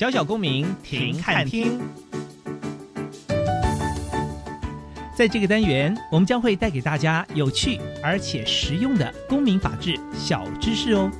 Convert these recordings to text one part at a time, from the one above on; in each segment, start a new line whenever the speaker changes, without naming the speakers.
小小公民停看听，在这个单元，我们将会带给大家有趣而且实用的公民法治小知识哦。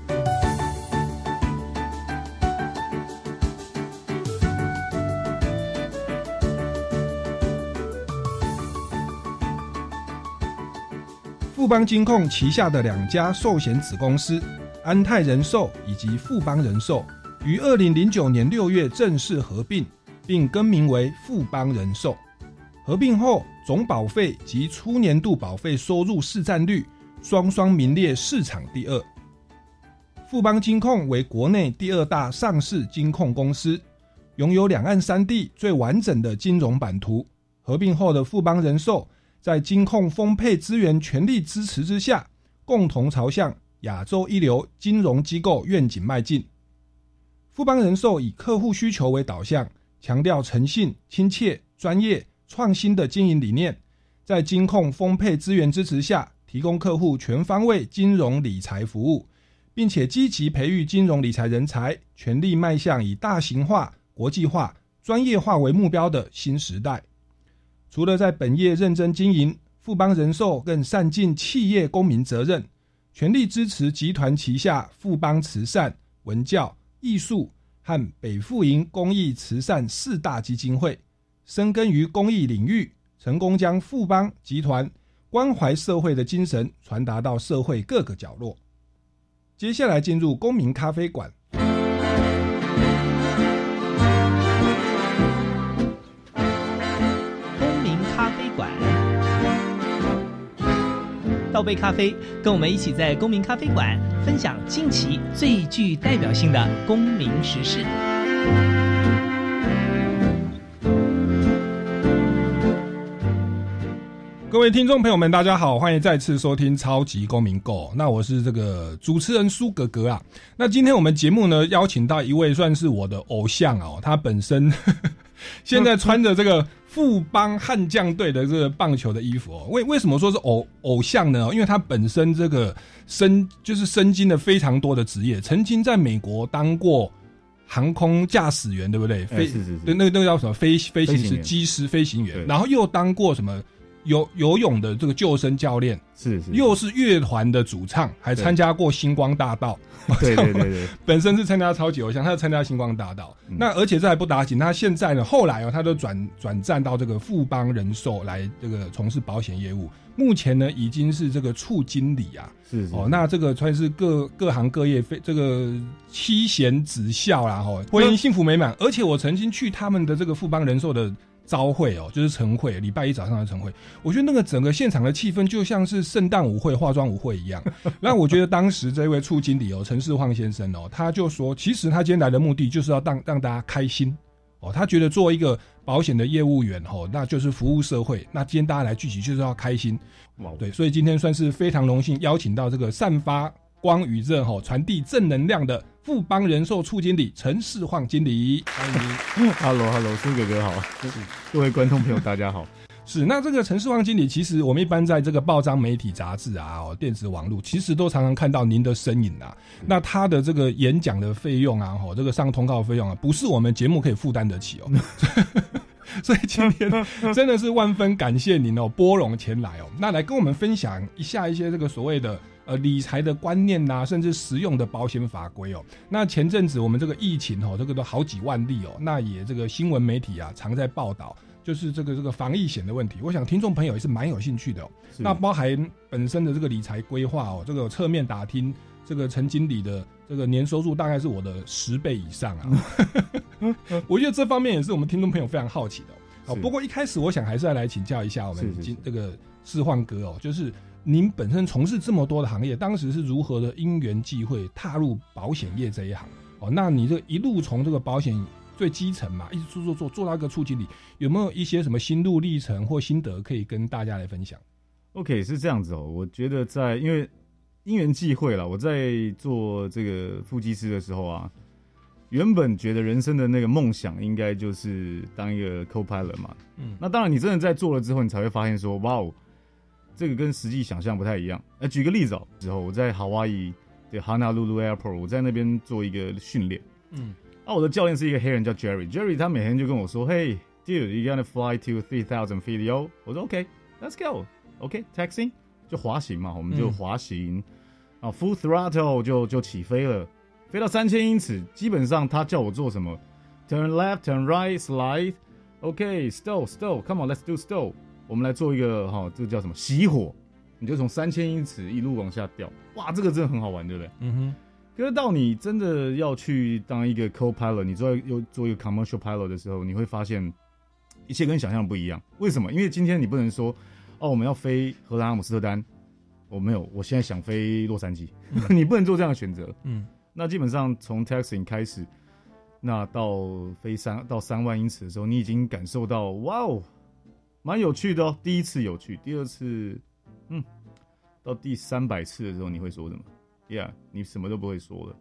富邦金控旗下的两家寿险子公司安泰人寿以及富邦人寿。于二零零九年六月正式合并，并更名为富邦人寿。合并后，总保费及初年度保费收入市占率双双名列市场第二。富邦金控为国内第二大上市金控公司，拥有两岸三地最完整的金融版图。合并后的富邦人寿，在金控丰沛资源全力支持之下，共同朝向亚洲一流金融机构愿景迈进。富邦人寿以客户需求为导向，强调诚信、亲切、专业、创新的经营理念，在金控丰沛资源支持下，提供客户全方位金融理财服务，并且积极培育金融理财人才，全力迈向以大型化、国际化、专业化为目标的新时代。除了在本业认真经营，富邦人寿更善尽企业公民责任，全力支持集团旗下富邦慈善、文教。艺术和北富营公益慈善四大基金会，深耕于公益领域，成功将富邦集团关怀社会的精神传达到社会各个角落。接下来进入公民咖啡馆。
倒杯咖啡，跟我们一起在公民咖啡馆分享近期最具代表性的公民时事。
各位听众朋友们，大家好，欢迎再次收听超级公民购。那我是这个主持人苏格格啊。那今天我们节目呢，邀请到一位算是我的偶像哦，他本身现在穿着这个。富邦悍将队的这个棒球的衣服哦，为为什么说是偶偶像呢？因为他本身这个身就是身经了非常多的职业，曾经在美国当过航空驾驶员，对不对？
飞是是
对，那个那个叫什么飞飞行师、机师、飞行员，然后又当过什么？游游泳的这个救生教练
是是，
又是乐团的主唱，还参加过星光大道。
对对对对，
本身是参加超级偶像，他要参加星光大道。那而且这还不打紧，他现在呢，后来哦，他都转转战到这个富邦人寿来这个从事保险业务。目前呢，已经是这个处经理啊。
是
哦，那这个算是各各行各业非这个妻贤子孝啦，哈，婚姻幸福美满。而且我曾经去他们的这个富邦人寿的。招会哦，就是晨会，礼拜一早上的晨会。我觉得那个整个现场的气氛就像是圣诞舞会、化妆舞会一样。那我觉得当时这位处经理哦，陈世晃先生哦，他就说，其实他今天来的目的就是要让让大家开心哦。他觉得做一个保险的业务员哦，那就是服务社会。那今天大家来聚集就是要开心，对，所以今天算是非常荣幸邀请到这个散发光与热吼，传递正能量的。富邦人寿处经理陈世晃经理，欢迎
，Hello Hello，苏哥哥好，各位观众朋友大家好。
是，那这个陈世旺经理，其实我们一般在这个报章、媒体、杂志啊、哦，电子网络，其实都常常看到您的身影啊。那他的这个演讲的费用啊，哦，这个上通告费用啊，不是我们节目可以负担得起哦。所以今天真的是万分感谢您哦，拨冗前来哦，那来跟我们分享一下一些这个所谓的呃理财的观念呐，甚至实用的保险法规哦。那前阵子我们这个疫情哦，这个都好几万例哦，那也这个新闻媒体啊常在报道，就是这个这个防疫险的问题。我想听众朋友也是蛮有兴趣的哦。那包含本身的这个理财规划哦，这个侧面打听这个陈经理的这个年收入大概是我的十倍以上啊。我觉得这方面也是我们听众朋友非常好奇的。哦，不过一开始我想还是要来请教一下我们今这个世焕哥哦，就是您本身从事这么多的行业，当时是如何的因缘际会踏入保险业这一行？哦，那你这一路从这个保险最基层嘛，一直做做做做到一个处经理，有没有一些什么心路历程或心得可以跟大家来分享
？OK，是这样子哦，我觉得在因为因缘际会了，我在做这个副机师的时候啊。原本觉得人生的那个梦想应该就是当一个 co-pilot 嘛，嗯，那当然你真的在做了之后，你才会发现说，哇哦，这个跟实际想象不太一样。呃，举个例子哦，之后我在夏威夷的 Honolulu Airport，我在那边做一个训练，嗯，啊，我的教练是一个黑人叫 Jerry，Jerry 他每天就跟我说，Hey dude，you gonna fly to three thousand feet yo？我说 OK，Let's go，OK，taxing 就滑行嘛，我们就滑行，啊，full throttle 就就起飞了。飞到三千英尺，基本上他叫我做什么？Turn left, turn right, slide. OK, stall, stall. Come on, let's do stall. 我们来做一个哈，这个叫什么？熄火。你就从三千英尺一路往下掉。哇，这个真的很好玩，对不对？嗯哼。可是到你真的要去当一个 co-pilot，你做又做一个 commercial pilot 的时候，你会发现一切跟想象不一样。为什么？因为今天你不能说哦，我们要飞荷兰阿姆斯特丹，我没有，我现在想飞洛杉矶，你不能做这样的选择。嗯。那基本上从 taxing 开始，那到飞三到三万英尺的时候，你已经感受到哇哦，蛮有趣的哦。第一次有趣，第二次，嗯，到第三百次的时候，你会说什么？Yeah，你什么都不会说了。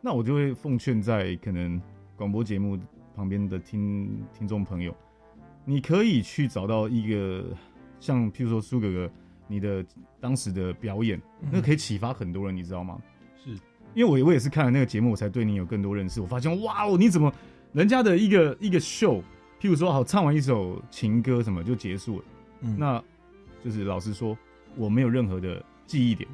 那我就会奉劝在可能广播节目旁边的听听众朋友，你可以去找到一个像譬如说苏哥哥你的当时的表演，那可以启发很多人，你知道吗？是因为我我也是看了那个节目，我才对你有更多认识。我发现哇哦，你怎么人家的一个一个秀，譬如说好唱完一首情歌什么就结束了，嗯，那就是老实说我没有任何的记忆点，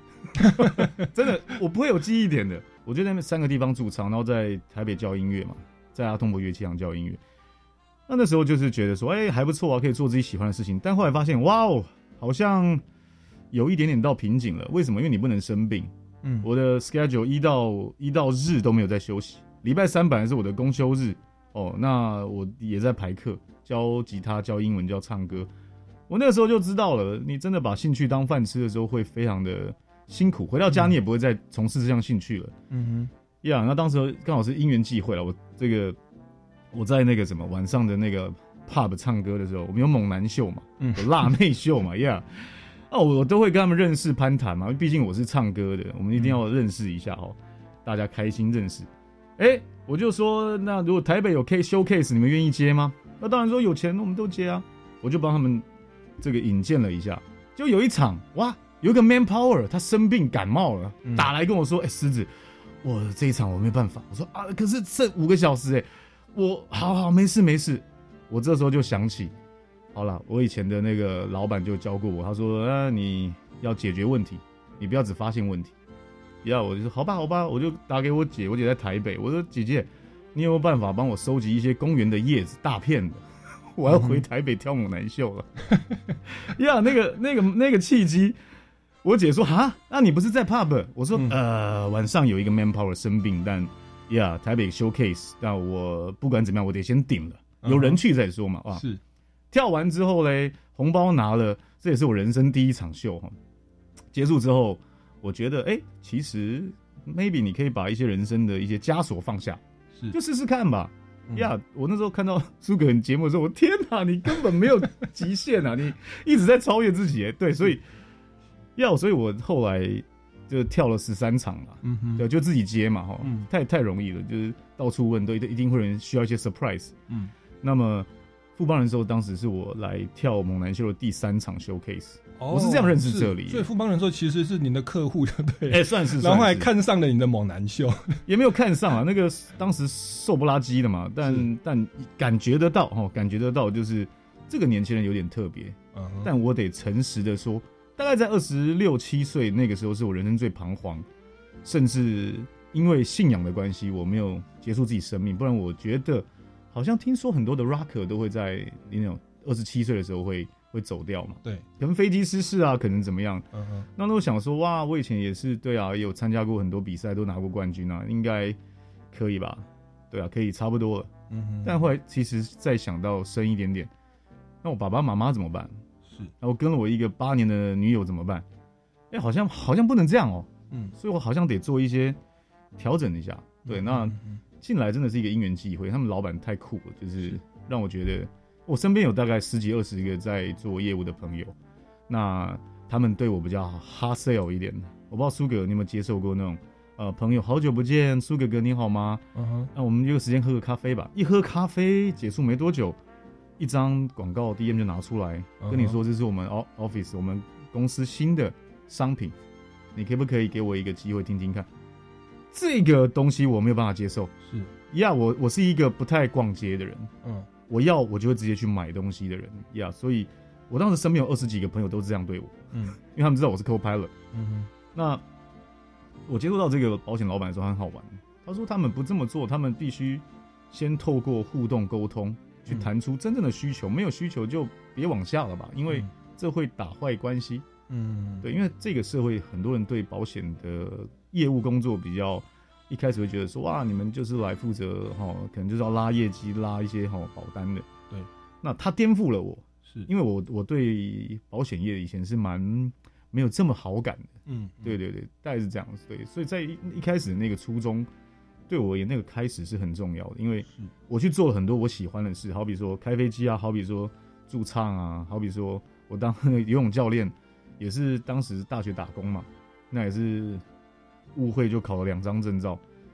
真的我不会有记忆点的。我就在那三个地方驻唱，然后在台北教音乐嘛，在阿通博乐器行教音乐。那那时候就是觉得说，哎还不错啊，可以做自己喜欢的事情。但后来发现哇哦，好像有一点点到瓶颈了。为什么？因为你不能生病。嗯，我的 schedule 一到一到日都没有在休息，礼拜三本来是我的公休日哦，那我也在排课，教吉他、教英文、教唱歌。我那个时候就知道了，你真的把兴趣当饭吃的时候，会非常的辛苦。回到家你也不会再从事这项兴趣了。嗯哼，呀，那当时刚好是因缘际会了，我这个我在那个什么晚上的那个 pub 唱歌的时候，我们有猛男秀嘛，有辣妹秀嘛，呀。哦，我都会跟他们认识攀谈嘛，毕竟我是唱歌的，我们一定要认识一下哦，大家开心认识。哎，我就说，那如果台北有 K showcase，你们愿意接吗？那当然说有钱我们都接啊。我就帮他们这个引荐了一下，就有一场哇，有一个 man power，他生病感冒了，打来跟我说，哎，狮子，我这一场我没办法。我说啊，可是剩五个小时哎，我好好没事没事。我这时候就想起。好了，我以前的那个老板就教过我，他说：“啊，你要解决问题，你不要只发现问题。”要我就说：“好吧，好吧。”我就打给我姐，我姐在台北。我说：“姐姐，你有没有办法帮我收集一些公园的叶子，大片的？我要回台北跳猛男秀了。”呀，那个、那个、那个契机，我姐说：“哈，那你不是在 pub？” 我说：“呃，晚上有一个 manpower 生病，但呀，台北 showcase，但我不管怎么样，我得先顶了，有人去再说嘛。”啊，
是。
跳完之后嘞，红包拿了，这也是我人生第一场秀哈。结束之后，我觉得哎，其实 maybe 你可以把一些人生的一些枷锁放下，
是。
就试试看吧。呀，我那时候看到 苏格节目的时候，我天哪，你根本没有极限啊，你一直在超越自己。对，所以要，所以我后来就跳了十三场嘛，嗯哼，对，就自己接嘛哈，太太容易了，就是到处问都一定一定会有人需要一些 surprise，嗯，那么。富邦人寿当时是我来跳猛男秀的第三场 showcase，
哦
我是这样认识这里。
是所以富邦人寿其实是您的客户，对不对？
哎、算是，
然后还看上了你的猛男秀，
也没有看上啊，那个当时瘦不拉几的嘛，但但感觉得到哦，感觉得到就是这个年轻人有点特别，但我得诚实的说，大概在二十六七岁那个时候，是我人生最彷徨，甚至因为信仰的关系，我没有结束自己生命，不然我觉得好像听说很多的 rocker 都会在那种二十七岁的时候会会走掉嘛，
对，
可能飞机失事啊，可能怎么样。
嗯哼，
那我想说，哇，我以前也是对啊，有参加过很多比赛，都拿过冠军啊，应该可以吧？对啊，可以差不多了。
嗯哼，
但后来其实再想到深一点点，那我爸爸妈妈怎么办？
是，
然后跟了我一个八年的女友怎么办？哎、好像好像不能这样哦，
嗯，
所以我好像得做一些调整一下。对，那进来真的是一个因缘际会，他们老板太酷了，就是让我觉得我身边有大概十几二十个在做业务的朋友，那他们对我比较 hard sell 一点。我不知道苏哥你有没有接受过那种呃朋友好久不见，苏哥哥你好吗？
嗯哼，
那我们约个时间喝个咖啡吧。一喝咖啡结束没多久，一张广告 DM 就拿出来，跟你说这是我们 office 我们公司新的商品，你可不可以给我一个机会听听看？这个东西我没有办法接受。
是，
呀我我是一个不太逛街的人，
嗯
我要我就会直接去买东西的人呀所以我当时身边有二十几个朋友都这样对我，
嗯
因为他们知道我是 co-pilot。
嗯哼，
那我接触到这个保险老板的时候很好玩，他说他们不这么做，他们必须先透过互动沟通去谈出真正的需求，没有需求就别往下了吧，因为这会打坏关系。
嗯，
对，因为这个社会很多人对保险的业务工作比较。一开始会觉得说哇，你们就是来负责哈，可能就是要拉业绩、拉一些哈保单的。
对，
那他颠覆了我，
是，
因为我我对保险业以前是蛮没有这么好感的。
嗯，
对对对，大概是这样子。对，所以在一一开始那个初衷，对我而言那个开始是很重要的，因为我去做了很多我喜欢的事，好比说开飞机啊，好比说驻唱啊，好比说我当 游泳教练，也是当时大学打工嘛，那也是误会就考了两张证照，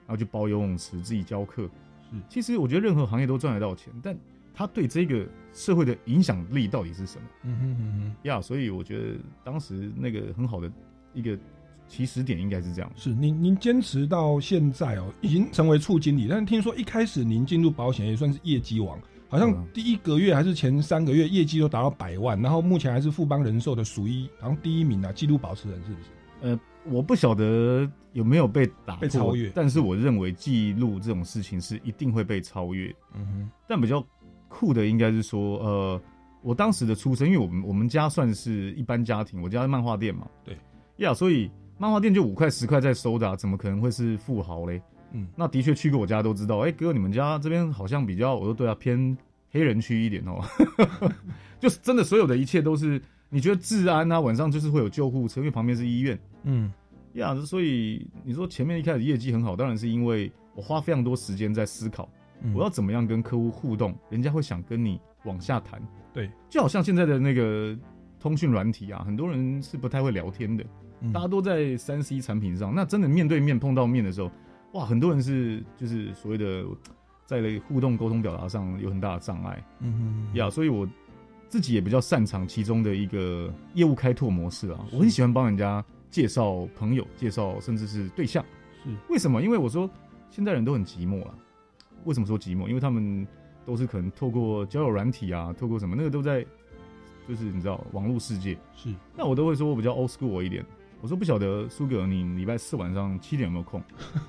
然后就包游泳池自己教课。
是
其实我觉得任何行业都赚得到钱，但他对这个社会的影响力到底是什么？
嗯哼嗯哼，
呀所以我觉得当时那个很好的一个起始点应该是这样。
是您您坚持到现在哦，已经成为处经理，但是听说一开始您进入保险也算是业绩王，好像
嗯
第一个月还是前三个月业绩都达到百万，然后目前还是富邦人寿的数一，然后第一名啊，纪录保持人是不是？
呃，我不晓得有没有被打破
被超越。
但是我认为记录这种事情是一定会被超越。
嗯哼。
但比较酷的应该是说，呃，我当时的出身，因为我们我们家算是一般家庭，我家是漫画店嘛，
对，
呀，所以漫画店就五块十块在收的、啊，怎么可能会是富豪嘞？
嗯。
那的确去过我家都知道，哎、哥，你们家这边好像比较，我说对啊，偏黑人区一点哦，就是真的所有的一切都是，你觉得治安啊，晚上就是会有救护车，因为旁边是医院。
嗯
呀所以你说前面一开始业绩很好，当然是因为我花非常多时间在思考，
嗯，
我要怎么样跟客户互动，人家会想跟你往下谈。
对，
就好像现在的那个通讯软体啊，很多人是不太会聊天的，
嗯
大家都在三 C 产品上，那真的面对面碰到面的时候，哇，很多人是就是所谓的在互动沟通表达上有很大的障碍
嗯哼
呀所以我自己也比较擅长其中的一个业务开拓模式啊，我很喜欢帮人家介绍朋友，介绍甚至是对象。
是
为什么？因为我说现在人都很寂寞了。为什么说寂寞？因为他们都是可能透过交友软体啊，透过什么那个都在，就是你知道网络世界。
是
那我都会说我比较 old school 一点。我说不晓得苏格，你礼拜四晚上七点有没有空？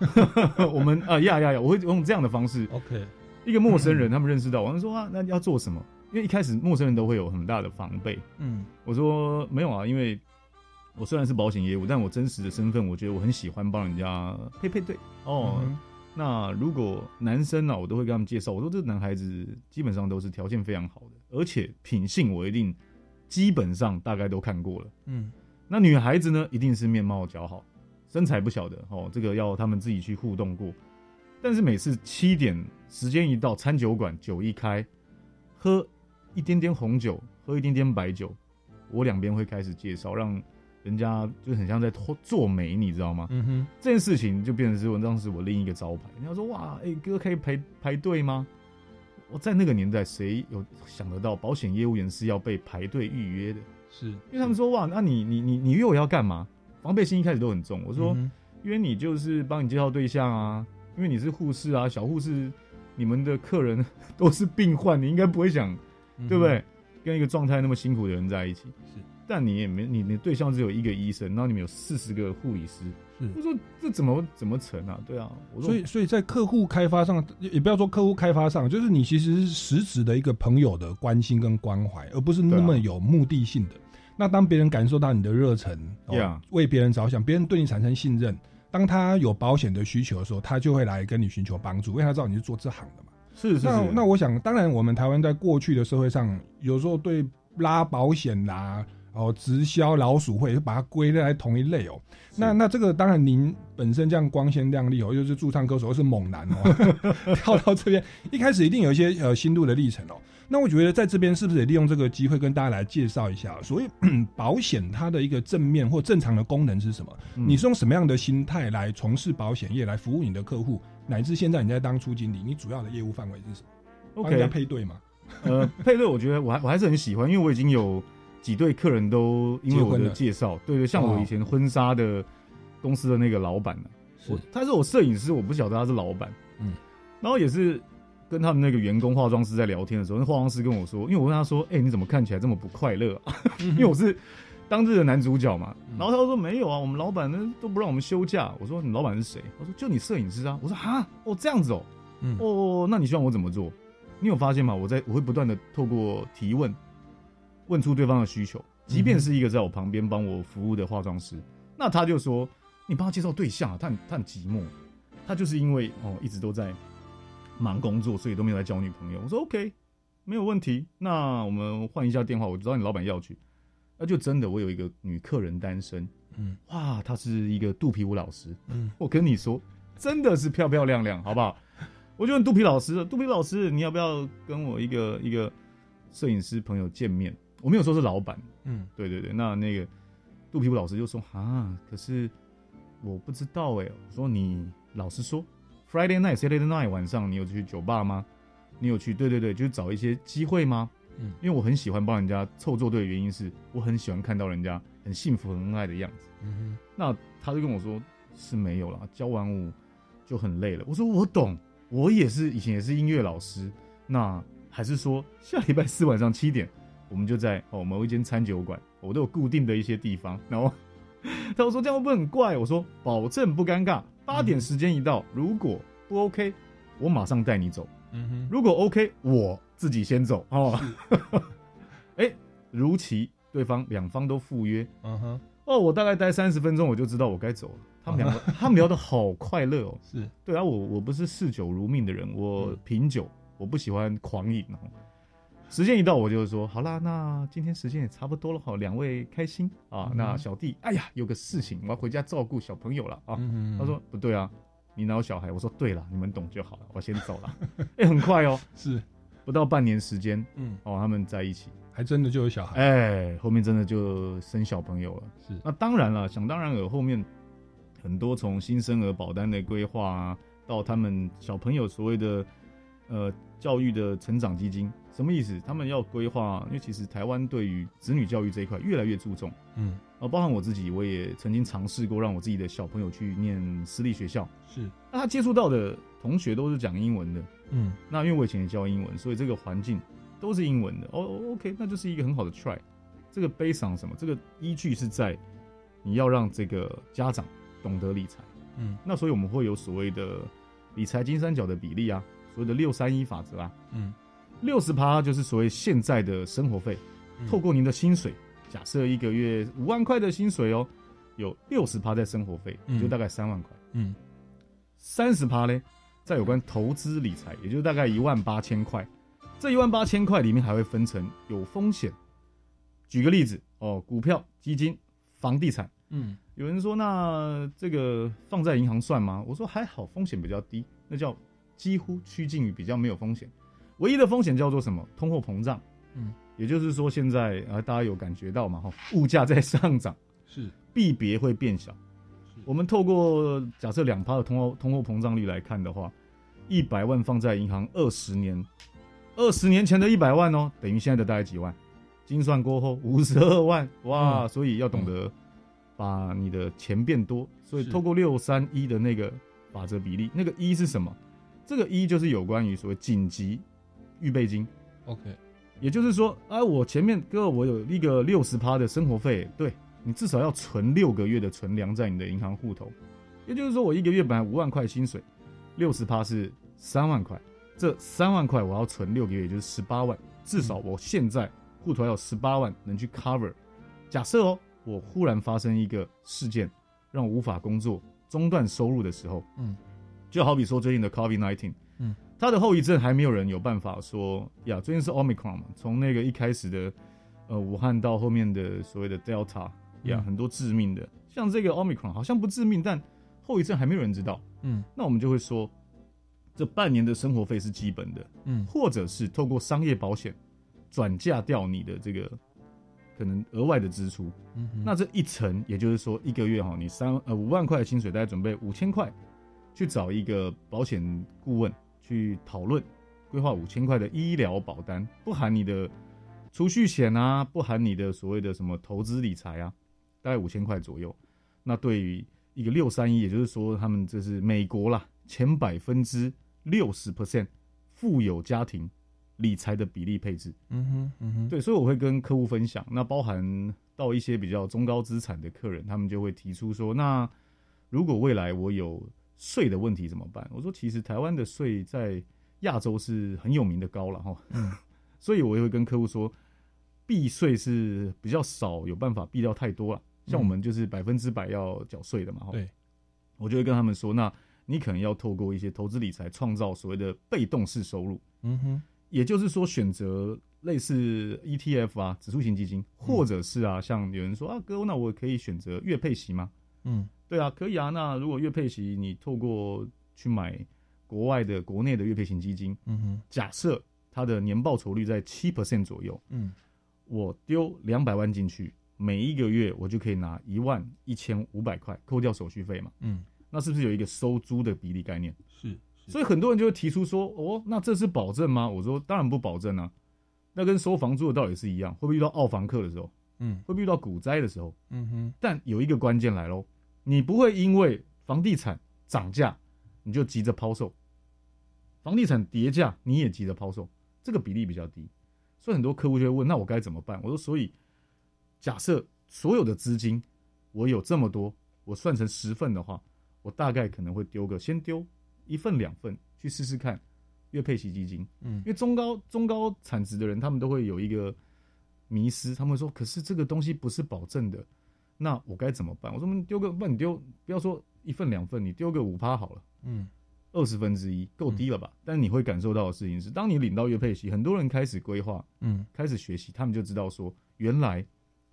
我们啊呀呀呀，我会用这样的方式
，OK，
一个陌生人他们认识到，我就说啊，那要做什么？因为一开始陌生人都会有很大的防备。
嗯
我说没有啊，因为我虽然是保险业务，但我真实的身份，我觉得我很喜欢帮人家配配对哦。
嗯
那如果男生呢、我都会跟他们介绍，我说这个男孩子基本上都是条件非常好的，而且品性我一定基本上大概都看过了。
嗯
那女孩子呢，一定是面貌姣好，身材不晓得哦，这个要他们自己去互动过。但是每次七点时间一到，餐酒馆酒一开，喝一点点红酒，喝一点点白酒，我两边会开始介绍，让人家就很像在做做媒，你知道吗？
嗯哼
这件事情就变成是我当时我另一个招牌。人家说哇，哎、哥可以排排队吗？我在那个年代，谁有想得到保险业务员是要被排队预约的？
是，
因为他们说哇，那你你你你约我要干嘛？防备心一开始都很重。我说，
嗯
约你就是帮你介绍对象啊，因为你是护士啊，小护士，你们的客人 都是病患，你应该不会想，
哼
对不对？？跟一个状态那么辛苦的人在一起，
是，
但你也没你你的对象只有一个医生，然后你们有四十个护理师，
是
我说这怎么怎么成啊？对啊，我说
所以，所以在客户开发上，也也不要说客户开发上，就是你其实是实质的一个朋友的关心跟关怀，而不是那么有目的性的。那当别人感受到你的热忱，哦
Yeah
为别人着想，别人对你产生信任，当他有保险的需求的时候，他就会来跟你寻求帮助，因为他知道你是做这行的嘛。
是是是，
那那我想，当然我们台湾在过去的社会上，有时候对拉保险啦、哦直销老鼠会，就把它归类在同一类哦。那那这个当然，您本身这样光鲜亮丽哦，又是驻唱歌手，又是猛男哦，跳到这边，一开始一定有一些呃心路的历程哦。那我觉得在这边是不是也利用这个机会跟大家来介绍一下，所以 保险它的一个正面或正常的功能是什么？
嗯
你是用什么样的心态来从事保险业，来服务你的客户，乃至现在你在当初经理，你主要的业务范围是什么？帮人家
OK，
配对嘛？
呃，配对我觉得我还我还是很喜欢，因为我已经有几对客人都因为我的介绍，对对，像
哦
我以前婚纱的公司的那个老板呢、
是
我他是我摄影师，我不晓得他是老板，
嗯，
然后也是跟他们那个员工化妆师在聊天的时候，那化妆师跟我说，因为我问他说，哎、你怎么看起来这么不快乐、啊？因为我是当日的男主角嘛，
嗯
然后他就说没有啊，我们老板呢都不让我们休假。我说你老板是谁？我说就你摄影师啊。我说哈，哦这样子哦，
嗯
哦，那你希望我怎么做？你有发现吗？我在我会不断的透过提问，问出对方的需求，即便是一个在我旁边帮我服务的化妆师，那他就说你帮他介绍对象啊，他很他很寂寞，他就是因为哦一直都在忙工作，所以都没有来交女朋友。我说 OK，没有问题，那我们换一下电话，我知道你老板要去，那就真的我有一个女客人单身，
嗯
哇，她是一个肚皮舞老师，
嗯
我跟你说，真的是漂漂亮亮，好不好？我就问肚皮老师，肚皮老师，你要不要跟我一个一个摄影师朋友见面？我没有说是老板，
嗯
对对对，那那个肚皮舞老师就说啊，可是我不知道哎，我说你老实说，Friday night、Saturday night 晚上你有去酒吧吗？你有去？对对对，就是找一些机会吗？
嗯
因为我很喜欢帮人家凑作对的原因是我很喜欢看到人家很幸福、很恩爱的样子。
嗯哼
那他就跟我说是没有啦，教完舞就很累了。我说我懂，我也是以前也是音乐老师，那还是说下礼拜四晚上七点，我们就在哦某一间餐酒馆，我都有固定的一些地方。然后 他就说这样会不会很怪？我说保证不尴尬。八点时间一到，如果不 OK，我马上带你走。
嗯哼，
如果 OK，我自己先走哦。哎、如期对方两方都赴约
嗯哼，
哦，我大概待三十分钟，我就知道我该走了。他们两个，他们聊得好快乐哦。
是
对啊，我我不是嗜酒如命的人，我
嗯
品酒，我不喜欢狂饮哦。时间一到，我就说好啦，那今天时间也差不多了哈，两位开心啊。
嗯
那小弟，哎呀，有个事情，我要回家照顾小朋友了啊。他说不对啊，你哪有小孩？我说对了，你们懂就好了，我先走了。哎、很快哦，
是，
不到半年时间
嗯，
哦，他们在一起，
还真的就有小孩，
哎、后面真的就生小朋友了。
是，
那当然了，想当然尔，后面很多从新生儿保单的规划啊，到他们小朋友所谓的呃教育的成长基金，什么意思？他们要规划，因为其实台湾对于子女教育这一块越来越注重
嗯，
啊，包含我自己，我也曾经尝试过让我自己的小朋友去念私立学校，
是，
那他接触到的同学都是讲英文的，
嗯
那因为我以前也教英文，所以这个环境都是英文的。哦、o k 那就是一个很好的 try。这个 on 什么？这个依据是在你要让这个家长懂得理财。
嗯
那所以我们会有所谓的理财金三角的比例啊，所谓的六三一法则啊，
嗯，
六十趴就是所谓现在的生活费，
嗯
透过您的薪水，假设一个月五万块的薪水哦，有六十趴在生活费，
嗯
就大概三万块。
嗯
三十趴呢，在有关投资理财，也就是大概一万八千块。这一万八千块里面还会分成有风险。举个例子哦，股票、基金、房地产。
嗯
有人说，那这个放在银行算吗？我说还好，风险比较低，那叫几乎趋近于比较没有风险。唯一的风险叫做什么？通货膨胀。
嗯，
也就是说，现在啊，大家有感觉到嘛？哈，物价在上涨，
是，
币别会变小。我们透过假设两趴的通货通货膨胀率来看的话，一百万放在银行二十年，二十年前的一百万哦，等于现在的大概几万？精算过后五十二万，哇！
嗯
所以要懂得把你的钱变多。所以透过六三一的那个法则比例，那个一是什么？这个一就是有关于所谓紧急预备金。
OK，
也就是说，啊，我前面哥我有一个六十趴的生活费，对你至少要存六个月的存粮在你的银行户头。也就是说，我一个月本来五万块薪水，六十趴是三万块，这三万块我要存六个月，也就是十八万，至少我现在户头要有十八万能去 cover。假设哦，我忽然发生一个事件，让我无法工作、中断收入的时候，
嗯，
就好比说最近的 COVID nineteen，
嗯，
它的后遗症还没有人有办法说呀，最近是 Omicron 嘛，从那个一开始的呃武汉到后面的所谓的 Delta 很多致命的，像这个 Omicron 好像不致命，但后遗症还没有人知道，
嗯。
那我们就会说，这半年的生活费是基本的，
嗯。
或者是透过商业保险转嫁掉你的这个可能额外的支出。
嗯哼，
那这一层，也就是说一个月哈，你三呃五万块的薪水，大概准备五千块，去找一个保险顾问去讨论规划五千块的医疗保单，不含你的储蓄险啊，不含你的所谓的什么投资理财啊，大概五千块左右。那对于一个六三一，也就是说他们这是美国啦前百分之六十 percent 富有家庭理财的比例配置。
嗯哼嗯哼，
对，所以我会跟客户分享，那包含到一些比较中高资产的客人，他们就会提出说，那如果未来我有税的问题怎么办？我说，其实台湾的税在亚洲是很有名的高了哈，
嗯
所以我也会跟客户说，避税是比较少有办法避掉太多了，像我们就是百分之百要缴税的嘛，哈。
对，
我就会跟他们说，那你可能要透过一些投资理财，创造所谓的被动式收入。
嗯哼，
也就是说，选择类似 ETF 啊、指数型基金，或者是啊，像有人说啊，哥，那我可以选择月配息吗？
嗯。
对啊，可以啊。那如果月配息，你透过去买国外的、国内的月配型基金，
嗯哼，
假设它的年报酬率在七 percent 左右，
嗯。
我丢两百万进去，每一个月我就可以拿一万一千五百块，扣掉手续费嘛，
嗯，
那是不是有一个收租的比例概念？
是，是
所以很多人就会提出说：“哦，那这是保证吗？”我说：“当然不保证啊。那跟收房租的道理是一样，会不会遇到澳房客的时候，
嗯
会不会遇到股灾的时候？
嗯哼，
但有一个关键来喽，你不会因为房地产涨价你就急着抛售，房地产跌价你也急着抛售，这个比例比较低。所以很多客户就会问：“那我该怎么办？”我说：“所以假设所有的资金我有这么多，我算成十份的话，我大概可能会丢个先丢一份两份去试试看月配息基金。
嗯
因为中高中高产值的人，他们都会有一个迷失，他们会说：“可是这个东西不是保证的，那我该怎么办？”我说：“你丢个，不然你丢，不要说一份两份，你丢个五趴好了，
嗯
二十分之一够低了吧？但你会感受到的事情是，当你领到月配息，很多人开始规划，
嗯，
开始学习，他们就知道说，原来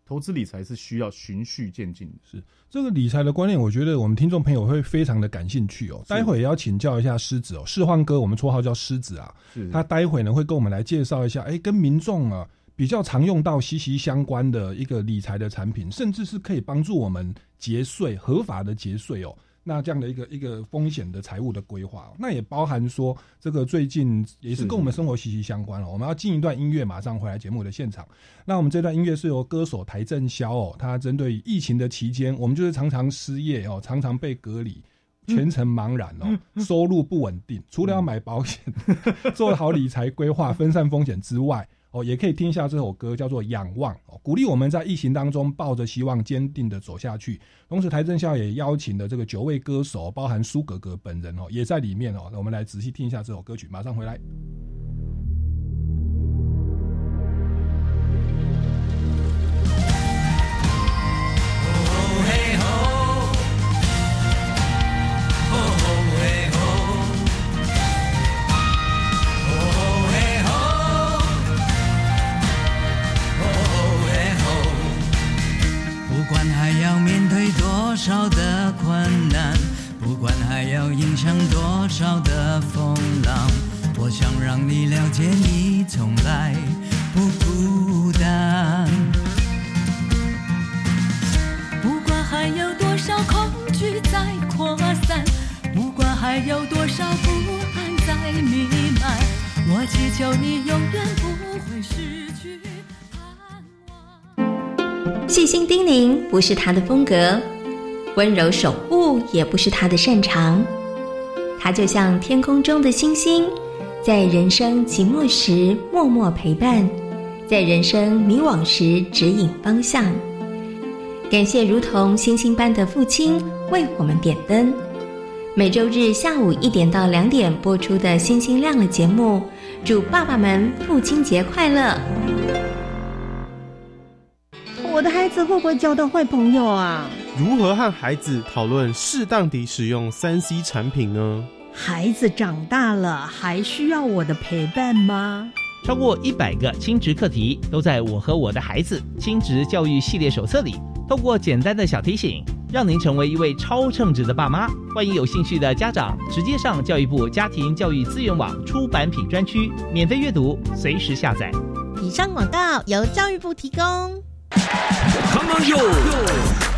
投资理财是需要循序渐进的。
这个理财的观念，我觉得我们听众朋友会非常的感兴趣哦。待会也要请教一下狮子哦，世焕哥，我们绰号叫狮子啊，他待会呢会跟我们来介绍一下，哎，跟民众啊比较常用到息息相关的一个理财的产品，甚至是可以帮助我们节税、合法的节税哦。那这样的一个一个风险的财务的规划、哦，那也包含说这个最近也是
是
跟我们生活息息相关了、我们要进一段音乐，马上回来节目的现场。那我们这段音乐是由歌手邰正宵哦，他针对疫情的期间，我们就是常常失业哦，常常被隔离。全程茫然哦，收入不稳定。除了要买保险、做好理财规划、分散风险之外，哦，也可以听一下这首歌，叫做《仰望》哦，鼓励我们在疫情当中抱着希望，坚定的走下去。同时，台正校也邀请了这个九位歌手，包含苏格格本人哦，也在里面哦。我们来仔细听一下这首歌曲，马上回来。
管还要迎向多少的风浪，我想让你了解，你从来不孤单。不管还有多少恐惧在扩散，不管还有多少不安在弥漫，我祈求你永远不会失去盼望。
细心叮咛不是他的风格，温柔守护也不是他的擅长。他就像天空中的星星，在人生寂寞时默默陪伴，在人生迷惘时指引方向。感谢如同星星般的父亲为我们点灯。每周日下午一点到两点播出的《星星亮了》节目，祝爸爸们父亲节快乐！
我的孩子会不会交到坏朋友啊？
如何和孩子讨论适当地使用三 C 产品呢？
孩子长大了，还需要我的陪伴吗？
超过一百个亲职课题都在我和我的孩子亲职教育系列手册里。透过简单的小提醒，让您成为一位超称职的爸妈。欢迎有兴趣的家长直接上教育部家庭教育资源网出版品专区免费阅读，随时下载。
以上广告由教育部提供。
Come on 哟！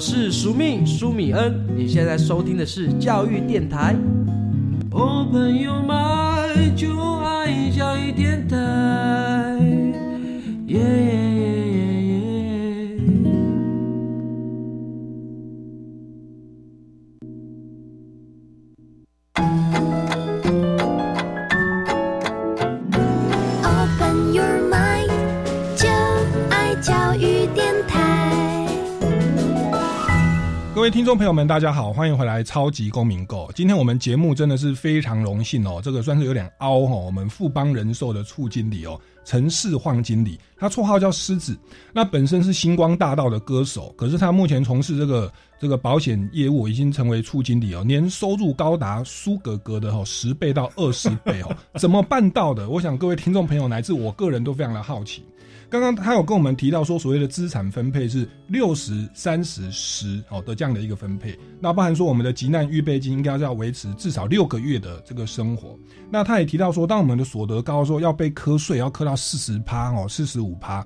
我是苏密苏米恩，你现在收听的是教育电台。哦，朋友们，就爱教育电台。耶
听众朋友们，大家好，欢迎回来《超级公民购》。今天我们节目真的是非常荣幸哦，这个算是有点凹哦。我们富邦人寿的处经理哦，陈世晃经理，他绰号叫狮子。那本身是星光大道的歌手，可是他目前从事这个这个保险业务，已经成为处经理哦，年收入高达苏格格的哦十倍到二十倍哦，怎么办到的？我想各位听众朋友乃至我个人都非常的好奇。刚刚他有跟我们提到说，所谓的资产分配是六十三十十哦的这样的一个分配，那包含说我们的急难预备金应该是要维持至少六个月的这个生活。那他也提到说，当我们的所得高，说要被课税要课到四十趴哦，四十五趴，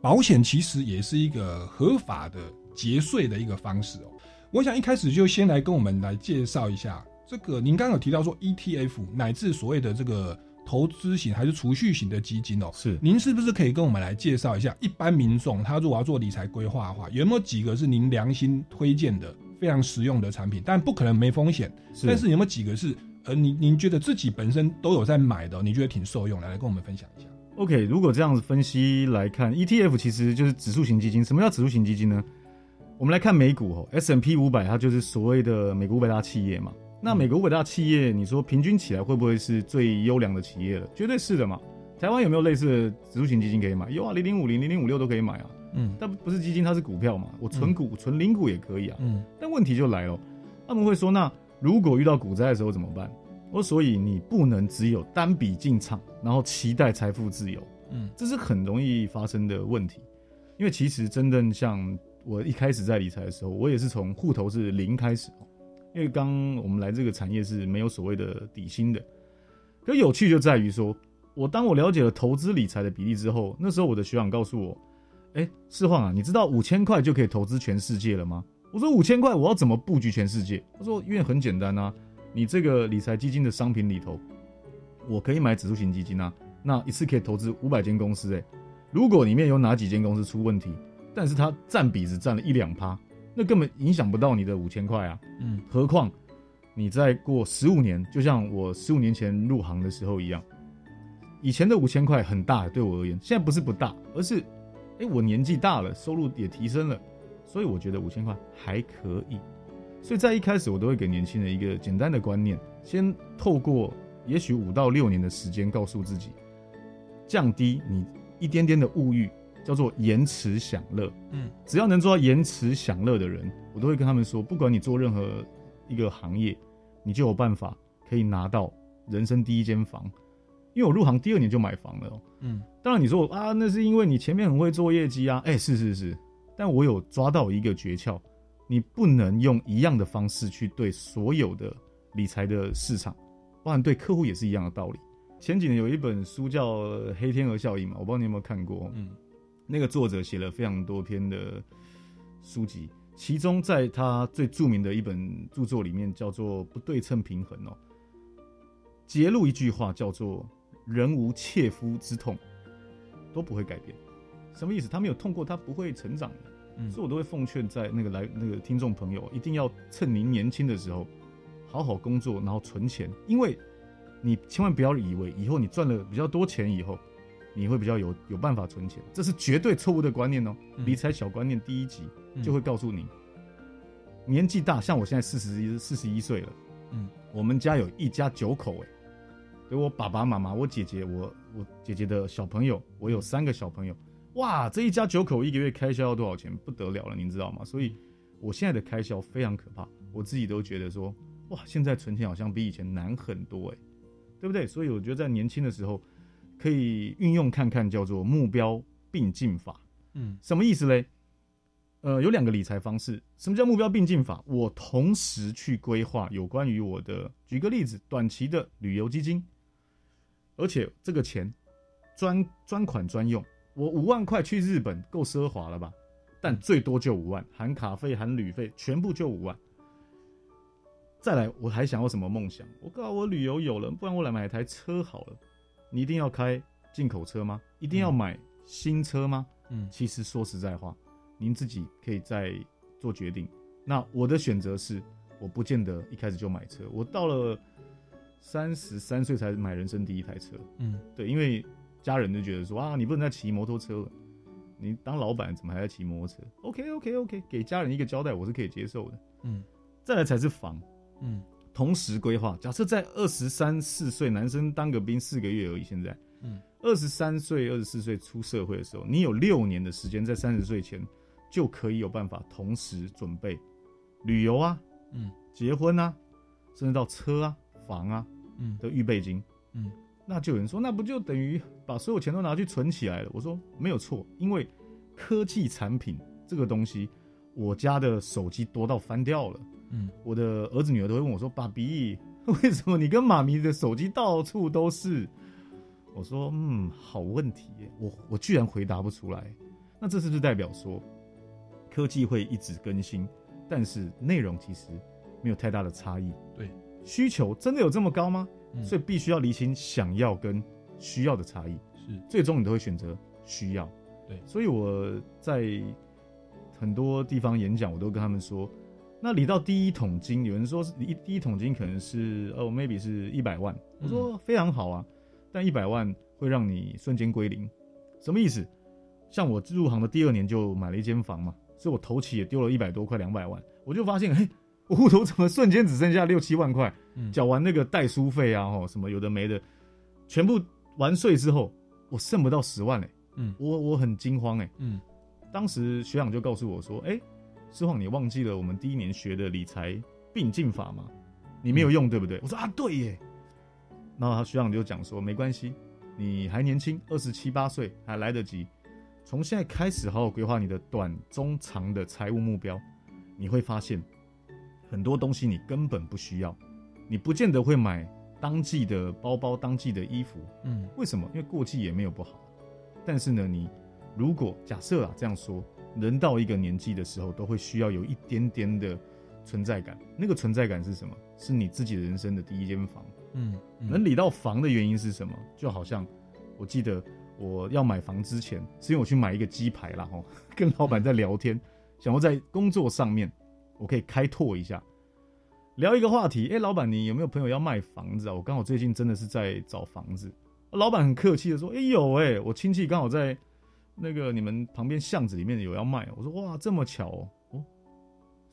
保险其实也是一个合法的节税的一个方式哦。我想一开始就先来跟我们来介绍一下这个，您刚刚有提到说 ETF 乃至所谓的这个。投资型还是储蓄型的基金哦，
是
您是不是可以跟我们来介绍一下？一般民众他如果要做理财规划的话，有没有几个是您良心推荐的非常实用的产品？但不可能没风险，但是有没有几个是呃，您您觉得自己本身都有在买的，你觉得挺受用的，来跟我们分享一下
？OK，如果这样子分析来看，ETF 其实就是指数型基金。什么叫指数型基金呢？我们来看美股哦，S M P 五百，它就是所谓的美国五百大企业嘛。那美国五百大企业，你说平均起来会不会是最优良的企业了？绝对是的嘛。台湾有没有类似的指数型基金可以买？有啊，零零五零、零零五六都可以买啊。嗯，但不是基金，它是股票嘛。我存股、存零股也可以啊。嗯，但问题就来了，他们会说，那如果遇到股灾的时候怎么办？我所以你不能只有单笔进场，然后期待财富自由。嗯，这是很容易发生的问题。因为其实真正像我一开始在理财的时候，我也是从户头是零开始。因为刚我们来这个产业是没有所谓的底薪的，可有趣就在于说，我当我了解了投资理财的比例之后，那时候我的学长告诉我，哎，世晃啊，你知道五千块就可以投资全世界了吗？我说五千块我要怎么布局全世界？他说因为很简单啊，你这个理财基金的商品里头，我可以买指数型基金啊，那一次可以投资五百间公司，哎，如果里面有哪几间公司出问题，但是它占比只占了一两趴。那根本影响不到你的五千块啊！嗯，何况你再过十五年，就像我十五年前入行的时候一样，以前的五千块很大，对我而言，现在不是不大，而是，哎，我年纪大了，收入也提升了，所以我觉得五千块还可以。所以在一开始，我都会给年轻人一个简单的观念，先透过也许五到六年的时间，告诉自己，降低你一点点的物欲，叫做延迟享乐。
嗯，
只要能做到延迟享乐的人，我都会跟他们说，不管你做任何一个行业，你就有办法可以拿到人生第一间房。因为我入行第二年就买房了、哦。
嗯，
当然你说啊，那是因为你前面很会做业绩啊，哎、是是是，但我有抓到一个诀窍，你不能用一样的方式去对所有的理财的市场，包含对客户也是一样的道理。前几年有一本书叫《黑天鹅效应》嘛，我不知道你有没有看过。
嗯，
那个作者写了非常多篇的书籍，其中在他最著名的一本著作里面叫做《不对称平衡》哦，揭露一句话叫做“人无切肤之痛，都不会改变”。什么意思？他没有痛过，他不会成长的。
嗯
所以我都会奉劝在那个来那个听众朋友，一定要趁您年轻的时候好好工作，然后存钱，因为你千万不要以为以后你赚了比较多钱以后，你会比较有有办法存钱，这是绝对错误的观念哦。
嗯
理财小观念第一集
嗯
就会告诉你，年纪大，像我现在四十一四十一岁了，
嗯，
我们家有一家九口哎，对我爸爸妈妈、我姐姐、我我姐姐的小朋友，我有三个小朋友，哇，这一家九口一个月开销要多少钱？不得了了，您知道吗？所以我现在的开销非常可怕，我自己都觉得说，哇，现在存钱好像比以前难很多哎，对不对？所以我觉得在年轻的时候可以运用看看，叫做目标并进法。
嗯
什么意思嘞？呃，有两个理财方式。什么叫目标并进法？我同时去规划有关于我的，举个例子，短期的旅游基金，而且这个钱专专款专用。我五万块去日本够奢华了吧？但最多就五万，含卡费、含旅费，全部就五万。再来，我还想要什么梦想？我告诉我旅游有了，不然我来买台车好了。你一定要开进口车吗？一定要买新车吗？
嗯
其实说实在话，您自己可以再做决定。那我的选择是，我不见得一开始就买车，我到了三十三岁才买人生第一台车。
嗯
对，因为家人就觉得说啊，你不能再骑摩托车了，你当老板怎么还在骑摩托车？OK OK OK，给家人一个交代，我是可以接受的。
嗯
再来才是房，
嗯
同时规划。假设在二十三四岁，男生当个兵四个月而已，现在
嗯
二十三岁、二十四岁出社会的时候，你有六年的时间，在三十岁前就可以有办法同时准备旅游啊、
嗯
结婚啊，甚至到车啊、房啊
嗯
的预备金。
嗯
那就有人说，那不就等于把所有钱都拿去存起来了？我说没有错，因为科技产品这个东西，我家的手机多到翻掉了。
嗯
我的儿子女儿都会问我说：“爸比，为什么你跟妈咪的手机到处都是？”我说：“嗯，好问题耶，我我居然回答不出来。那这是不是代表说，科技会一直更新，但是内容其实没有太大的差异？
对，
需求真的有这么高吗？
嗯
所以必须要厘清想要跟需要的差异。
是
最终你都会选择需要。
对
所以我在很多地方演讲，我都跟他们说，那理到第一桶金，有人说是一第一桶金可能是哦，maybe 是一百万，我说非常好啊，但一百万会让你瞬间归零，什么意思？像我入行的第二年就买了一间房嘛，所以我头期也丢了一百多块，两百万，我就发现，嘿，我户头怎么瞬间只剩下六七万块？
嗯。
缴完那个代书费啊，哦，什么有的没的，全部完税之后，我剩不到十万嘞、
嗯。
我我很惊慌哎、
嗯。
当时学长就告诉我说：“哎、师晃，你忘记了我们第一年学的理财并进法吗？你没有用，对不对？”我说：“啊，对耶。”然后他学长就讲说：“没关系，你还年轻，二十七八岁还来得及，从现在开始好好规划你的短、中、长的财务目标，你会发现很多东西你根本不需要，你不见得会买当季的包包、当季的衣服，
嗯
为什么？因为过季也没有不好，但是呢，你如果假设啊这样说，人到一个年纪的时候，都会需要有一点点的存在感。那个存在感是什么？是你自己的人生的第一间房。
嗯
能理到房的原因是什么？就好像我记得我要买房之前，是因为我去买一个鸡排啦，吼，跟老板在聊天，想要在工作上面我可以开拓一下，聊一个话题。哎、老板，你有没有朋友要卖房子啊？我刚好最近真的是在找房子。老板很客气的说：“哎、有哎、我亲戚刚好在那个你们旁边巷子里面有要卖。”我说：“哇，这么巧哦。”哦，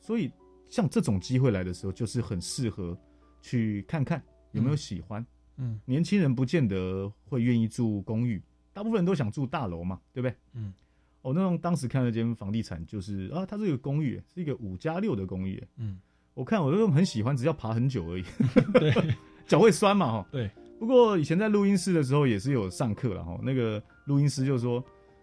所以像这种机会来的时候，就是很适合去看看有没有喜欢。
嗯
年轻人不见得会愿意住公寓，大部分人都想住大楼嘛，对不对？
嗯，
哦，那种当时看那间房地产就是啊，它是一个公寓，是一个五加六的公寓。
嗯，
我看我都很喜欢，只要爬很久而已。
对，
脚会酸嘛哈。
对。
不过以前在录音室的时候也是有上课了哈，那个录音师就说：“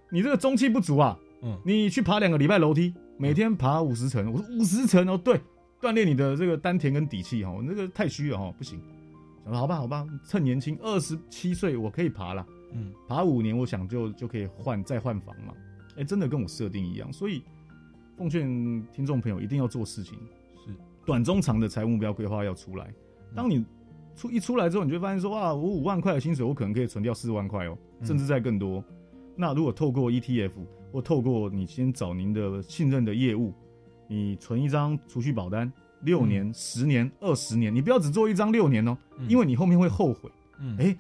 你这个中气不足啊，
嗯，
你去爬两个礼拜楼梯，每天爬五十层。”我说：“五十层哦，对，锻炼你的这个丹田跟底气哈。”我那个太虚了哈，不行。想说好吧，好吧，趁年轻，二十七岁我可以爬了。
嗯，
爬五年，我想就就可以换再换房嘛。哎，真的跟我设定一样，所以奉劝听众朋友一定要做事情，
是
短中长的财务目标规划要出来。当你出一出来之后，你就会发现说哇，我五万块的薪水，我可能可以存掉四万块哦，甚至再更多。那如果透过 ETF 或透过你先找您的信任的业务，你存一张储蓄保单，六年、十年、二十年，你不要只做一张六年哦，因为你后面会后悔。
嗯，
哎，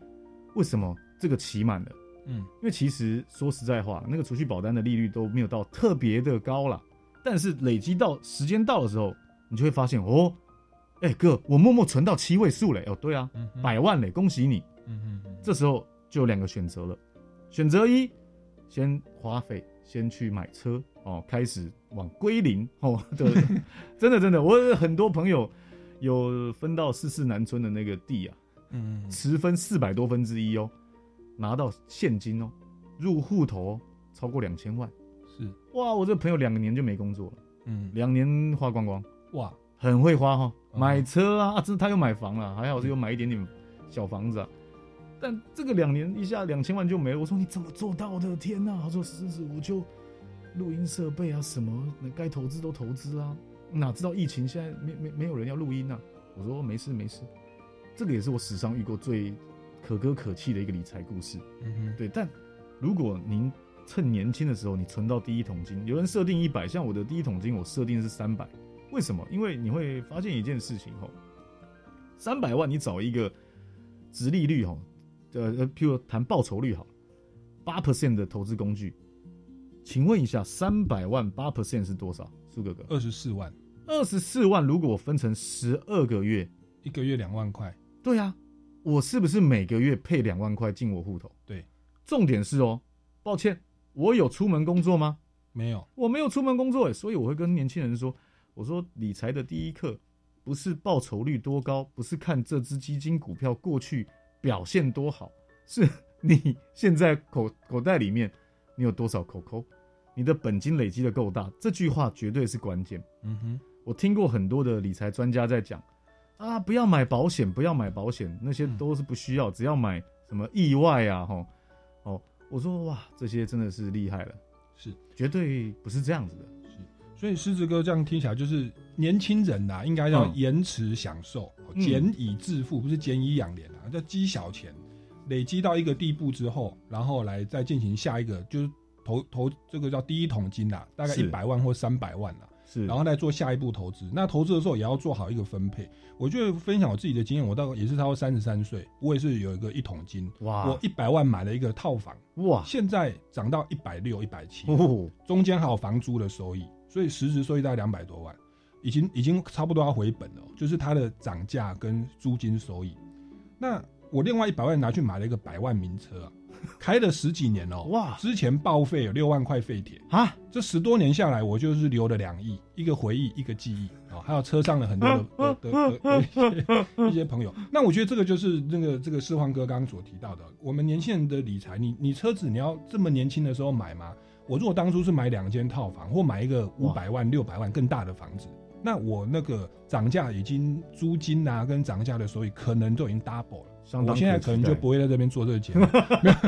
为什么这个期满了？
嗯，
因为其实说实在话，那个储蓄保单的利率都没有到特别的高了，但是累积到时间到的时候，你就会发现哦，哎哥，我默默存到七位数嘞，哦对啊，百万嘞，恭喜你。
嗯嗯，
这时候就有两个选择了，选择一，先花费，先去买车哦，开始往归零哦，对，真的真的，我很多朋友有分到四四南村的那个地啊，
嗯，
持分四百多分之一哦。拿到现金哦，入户头超过两千万，
是
哇！我这朋友两年就没工作了，
嗯，
两年花光光，
哇，
很会花哈，买车啊，这他又买房了，还好是又买一点点小房子啊。但这个两年一下两千万就没了，我说你怎么做到的？天哪！他说是是，我就录音设备啊，什么该投资都投资啊，哪知道疫情现在没没没有人要录音啊？我说没事没事，这个也是我史上遇过最。可歌可泣的一个理财故事，
嗯哼，
对。但如果您趁年轻的时候，你存到第一桶金，有人设定一百，像我的第一桶金，我设定是三百。为什么？因为你会发现一件事情哦，三百万你找一个直利率哈，呃呃，譬如谈报酬率好，八 percent 的投资工具，请问一下，三百万八 percent 是多少？苏哥哥，
二十四万。
二十四万如果分成十二个月，
一个月两万块。
对呀。我是不是每个月配两万块进我户头？
对，
重点是哦，抱歉，我有出门工作吗？
没有，
我没有出门工作，所以我会跟年轻人说，我说理财的第一课不是报酬率多高，不是看这只基金股票过去表现多好，是 你现在口口袋里面你有多少口口，你的本金累积的够大，这句话绝对是关键。
嗯哼，
我听过很多的理财专家在讲。啊！不要买保险，不要买保险，那些都是不需要，只要买什么意外啊，吼，哦，我说哇，这些真的是厉害了，
是
绝对不是这样子的，
是。所以狮子哥这样听起来，就是年轻人呐，应该要延迟享受，俭以致富，不是俭以养廉啊，叫积小钱，累积到一个地步之后，然后来再进行下一个，就是投投这个叫第一桶金啦，大概一百万或三百万啦。
是，
然后再做下一步投资。那投资的时候也要做好一个分配。我就分享我自己的经验，我到也是差不多三十三岁，我也是有一个一桶金。
哇！
我一百万买了一个套房，
哇！
现在涨到一百六、一百七，中间还有房租的收益，所以实质收益大概两百多万，已经已经差不多要回本了。就是它的涨价跟租金收益。那我另外一百万拿去买了一个百万名车啊。开了十几年哦，哇！之前报废有六万块废铁
啊，
这十多年下来，我就是留了两亿，一个回忆，一个记忆啊，还有车上的很多的 的的一些 一些朋友。那我觉得这个就是那个这个世焕哥刚刚所提到的，我们年轻人的理财，你你车子你要这么年轻的时候买吗？我如果当初是买两间套房，或买一个五百万、六百万更大的房子，那我那个涨价已经租金啊跟涨价的收益可能都已经 double 了。我现在可能就不会在这边做这个节目，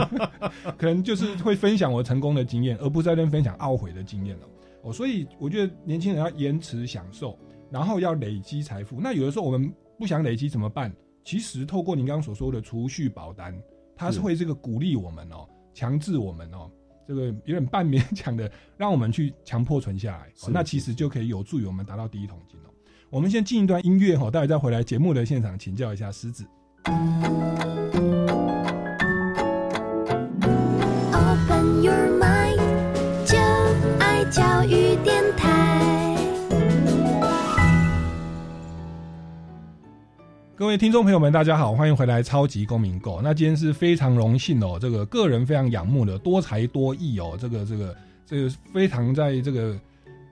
可能就是会分享我成功的经验，而不是在这边分享懊悔的经验了。哦，所以我觉得年轻人要延迟享受，然后要累积财富。那有的时候我们不想累积怎么办？其实透过您刚刚所说的储蓄保单，它是会这个鼓励我们哦，强制我们哦，这个有点半勉强的让我们去强迫存下来。那其实就可以有助于我们达到第一桶金哦。我们先进一段音乐哈，待会再回来节目的现场请教一下狮子。各位听众朋友们，大家好，欢迎回来《超级公民购》。那今天是非常荣幸哦，这个个人非常仰慕的多才多艺哦，这个这个。这个非常在这个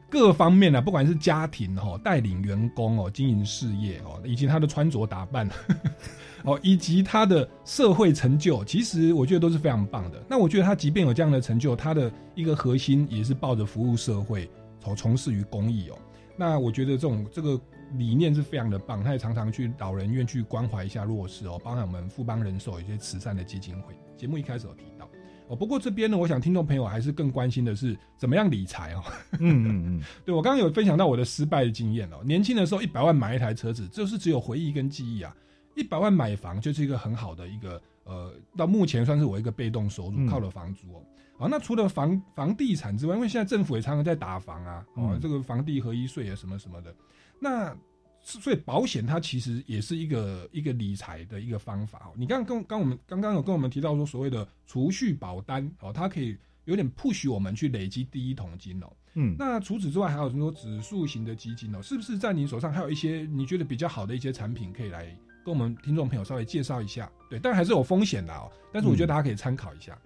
各方面啊，不管是家庭哦、带领员工哦、经营事业哦，以及他的穿着打扮 哦，以及他的社会成就，其实我觉得都是非常棒的。那我觉得他即便有这样的成就，他的一个核心也是抱着服务社会，从从事于公益哦。那我觉得这种这个理念是非常的棒，他也常常去老人院去关怀一下弱势哦，包含我们富邦人寿一些慈善的基金会。节目一开始有提到哦，不过这边呢，我想听众朋友还是更关心的是怎么样理财哦。
嗯嗯嗯，
对我刚刚有分享到我的失败的经验哦，年轻的时候一百万买一台车子，就是只有回忆跟记忆啊。一百万买房就是一个很好的一个呃，到目前算是我一个被动收入，靠了房租哦。好，那除了房房地产之外，因为现在政府也常常在打房啊，哦，这个房地合一税啊什么什么的，那所以保险它其实也是一个一个理财的一个方法哦。你刚刚跟刚我们刚刚有跟我们提到说所谓的储蓄保单哦，它可以有点 push 我们去累积第一桶金哦。
嗯，
那除此之外还有什么指数型的基金哦，是不是在你手上还有一些你觉得比较好的一些产品可以来跟我们听众朋友稍微介绍一下？对，但还是有风险的哦，但是我觉得大家可以参考一下。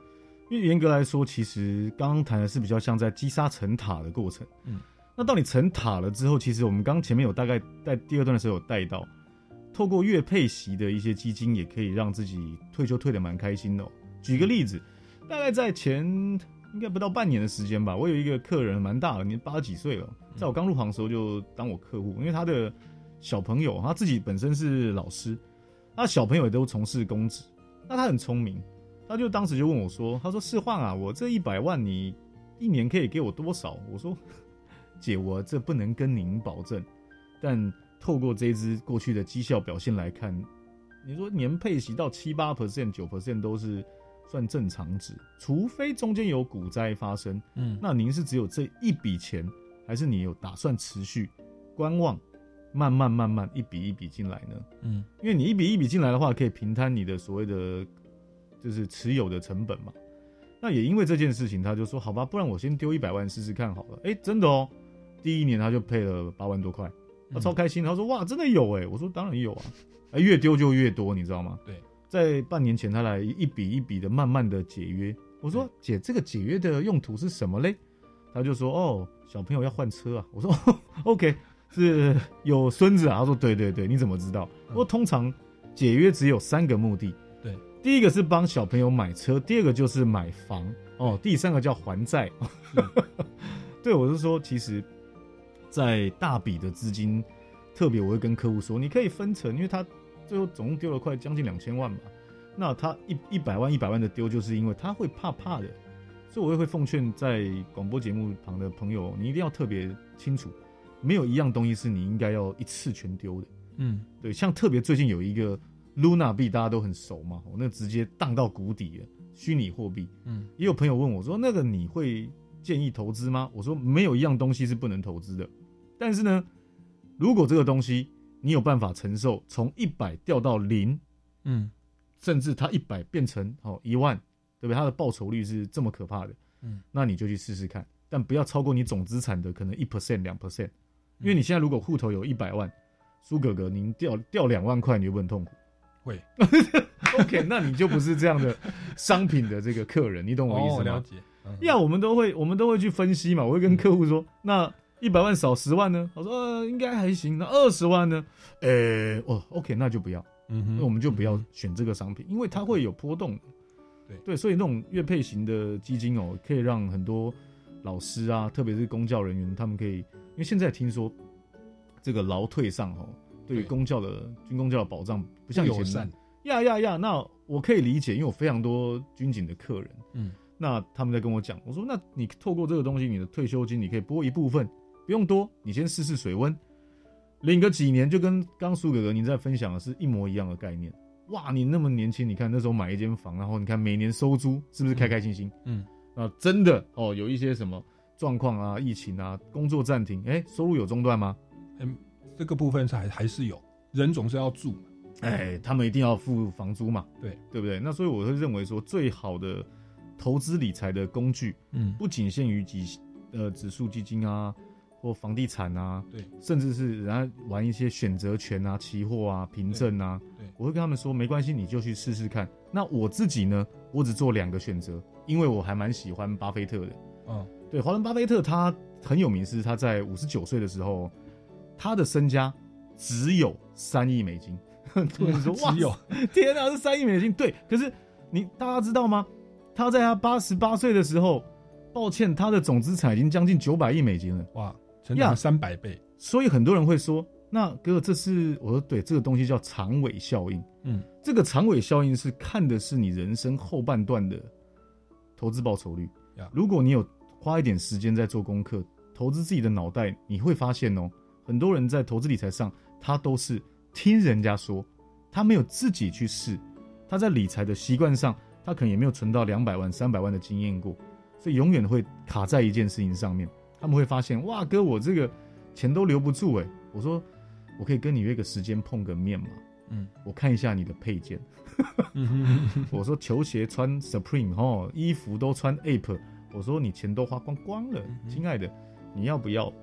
因为严格来说，其实刚刚谈的是比较像在积沙成塔的过程。
嗯，
那到你成塔了之后，其实我们刚前面有大概在第二段的时候有带到，透过月配息的一些基金，也可以让自己退休退得蛮开心的、哦。举个例子，大概在前应该不到半年的时间吧，我有一个客人蛮大了，年八十几岁了，在我刚入行的时候就当我客户，因为他的小朋友他自己本身是老师，那小朋友也都从事公职，那他很聪明。他就当时就问我说：“他说世焕啊，我这一百万你一年可以给我多少？”我说：“姐，我这不能跟您保证，但透过这支过去的绩效表现来看，你说年配息到七八 percent、九 percent 都是算正常值，除非中间有股灾发生。
嗯，
那您是只有这一笔钱，还是你有打算持续观望，慢慢慢慢一笔一笔进来呢？
嗯，
因为你一笔一笔进来的话，可以平摊你的所谓的。”就是持有的成本嘛，那也因为这件事情，他就说好吧，不然我先丢一百万试试看好了。哎，真的哦，第一年他就配了八万多块，他超开心。他说哇，真的有哎，我说当然有啊，哎，越丢就越多，你知道吗？
对，
在半年前他来一笔一笔的慢慢的解约。我说姐，这个解约的用途是什么嘞？他就说哦，小朋友要换车啊。我说 OK，是有孙子啊。他说对对对，你怎么知道？我说通常解约只有三个目的。
对。
第一个是帮小朋友买车，第二个就是买房哦，第三个叫还债。对，我是说，其实，在大笔的资金，特别我会跟客户说，你可以分成，因为他最后总共丢了快将近两千万嘛，那他一一百万一百万的丢，就是因为他会怕怕的，所以我也会奉劝在广播节目旁的朋友，你一定要特别清楚，没有一样东西是你应该要一次全丢的。
嗯，
对，像特别最近有一个。Luna 币大家都很熟嘛，我那直接荡到谷底了。虚拟货币，
嗯，
也有朋友问我说：“那个你会建议投资吗？”我说：“没有一样东西是不能投资的。但是呢，如果这个东西你有办法承受从一百掉到零，
嗯，
甚至它一百变成哦一万，对不对？它的报酬率是这么可怕的，
嗯，
那你就去试试看，但不要超过你总资产的可能一 percent 两 percent，因为你现在如果户头有一百万，苏哥哥您掉掉两万块，你会不会很痛苦？
会，
OK，那你就不是这样的商品的这个客人，你懂我意思吗？
了解。
呀，我们都会，我们都会去分析嘛。我会跟客户说，那一百万少十万呢？我说呃，应该还行。那二十万呢？呃，哦，OK，那就不要。
嗯哼
那我们就不要选这个商品，因为它会有波动。
对
对，所以那种月配型的基金哦，可以让很多老师啊，特别是公教人员，他们可以，因为现在听说这个劳退上哦。对于公教的军公教的保障不像以前呀呀呀，那我可以理解，因为我非常多军警的客人，
嗯，
那他们在跟我讲，我说那你透过这个东西，你的退休金你可以拨一部分，不用多，你先试试水温，领个几年，就跟刚苏哥哥您在分享的是一模一样的概念。哇，你那么年轻，你看那时候买一间房，然后你看每年收租，是不是开开心心？
嗯，
那真的哦，有一些什么状况啊，疫情啊，工作暂停，哎，收入有中断吗？
嗯。这个部分是还还是有人总是要住，
哎，他们一定要付房租嘛，
对。
对不对？那所以我会认为说，最好的投资理财的工具，
嗯，
不仅限于几呃指数基金啊，或房地产啊，
对，
甚至是人家玩一些选择权啊、期货啊、凭证啊，
对，
我会跟他们说，没关系，你就去试试看。那我自己呢，我只做两个选择，因为我还蛮喜欢巴菲特的，
嗯，
对，华伦巴菲特他很有名，是他在五十九岁的时候，他的身家只有三亿美金。很多人说哇，
只有
天啊，是三亿美金。对，可是你大家知道吗？他在他八十八岁的时候，抱歉，他的总资产已经将近九百亿美金了。
哇，成长三百倍。
所以很多人会说，那哥，这是我说对，这个东西叫长尾效应。
嗯，
这个长尾效应是看的是你人生后半段的投资报酬率。如果你有花一点时间在做功课，投资自己的脑袋，你会发现哦，很多人在投资理财上，他都是听人家说，他没有自己去试，他在理财的习惯上，他可能也没有存到两百万、三百万的经验过，所以永远会卡在一件事情上面。他们会发现，哇，哥，我这个钱都留不住哎。我说，我可以跟你约个时间碰个面吗？
嗯，
我看一下你的配件。我说球鞋穿 Supreme 哦，衣服都穿 Ape。我说你钱都花光光了，亲爱的，你要不要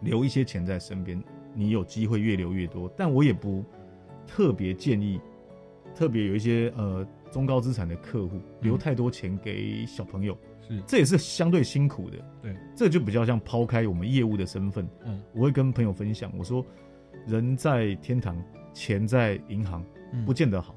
留一些钱在身边？你有机会越留越多。但我也不特别建议，特别有一些呃中高资产的客户留太多钱给小朋友，
是
这也是相对辛苦的。
对，
这就比较像抛开我们业务的身份，
嗯，
我会跟朋友分享，我说人在天堂，钱在银行，不见得好。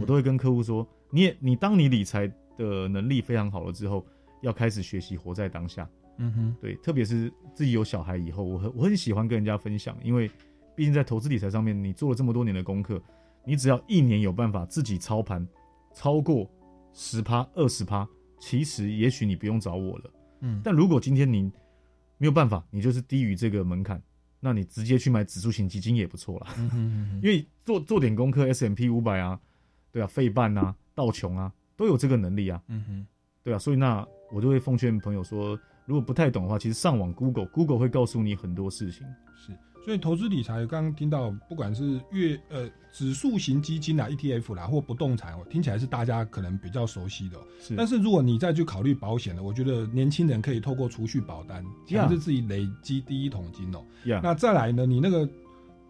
我都会跟客户说，你也你当你理财的能力非常好了之后。要开始学习活在当下，
嗯哼，
对，特别是自己有小孩以后，我很我很喜欢跟人家分享，因为毕竟在投资理财上面，你做了这么多年的功课，你只要一年有办法自己操盘超过十趴二十趴，其实也许你不用找我了，
嗯，
但如果今天你没有办法，你就是低于这个门槛，那你直接去买指数型基金也不错了，
嗯哼，
因为做做点功课，S M P 五百啊，对啊，费半啊，道琼啊，都有这个能力啊，
嗯哼，
对啊，所以那。我就会奉劝朋友说，如果不太懂的话，其实上网 Google，Google 会告诉你很多事情。
是，所以投资理财刚刚听到，不管是月呃指数型基金啦、ETF 啦，或不动产，听起来是大家可能比较熟悉的。
是，
但是如果你再去考虑保险的，我觉得年轻人可以透过储蓄保单，强制自己累积第一桶金哦。那再来呢，你那个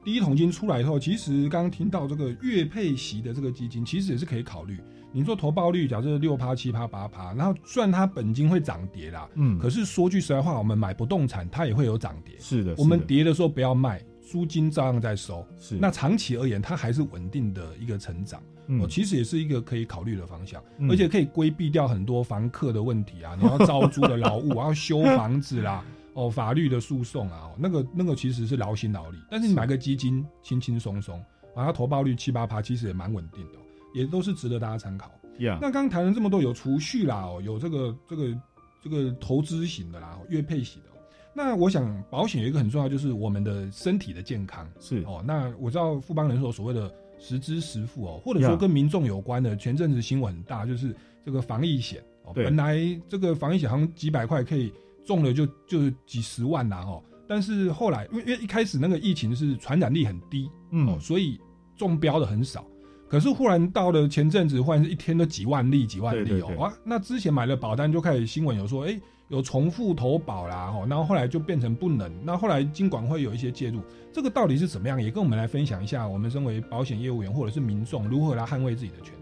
第一桶金出来以后，其实刚刚听到这个月配息的这个基金，其实也是可以考虑。你说投报率，假设六趴、七趴、八趴，然后虽然它本金会涨跌啦，
嗯，
可是说句实在话，我们买不动产，它也会有涨跌。
是的，
我们跌的时候不要卖，租金照样在收。
是，
那长期而言，它还是稳定的一个成长。
嗯，
其实也是一个可以考虑的方向，而且可以规避掉很多房客的问题啊，你要招租的劳务，要修房子啦，哦，法律的诉讼啊，那个那个其实是劳心劳力。但是你买个基金，轻轻松松，然后投报率七八趴，其实也蛮稳定的。也都是值得大家参考。
那
刚刚谈了这么多，有储蓄啦，哦，有这个这个这个投资型的啦，月配型的。那我想保险有一个很重要，就是我们的身体的健康
是
哦。那我知道富邦人寿所谓的实支实付哦，或者说跟民众有关的，前阵子新闻很大，就是这个防疫险哦。本来这个防疫险好像几百块可以中了就就几十万啦哦，但是后来因为因为一开始那个疫情是传染力很低，
嗯，
所以中标的很少。可是忽然到了前阵子，忽然是一天都几万例、几万例哦，哇！那之前买了保单就开始新闻有说，哎，有重复投保啦，哦，然后后来就变成不能。那后来金管会有一些介入，这个到底是怎么样？也跟我们来分享一下，我们身为保险业务员或者是民众如何来捍卫自己的权利。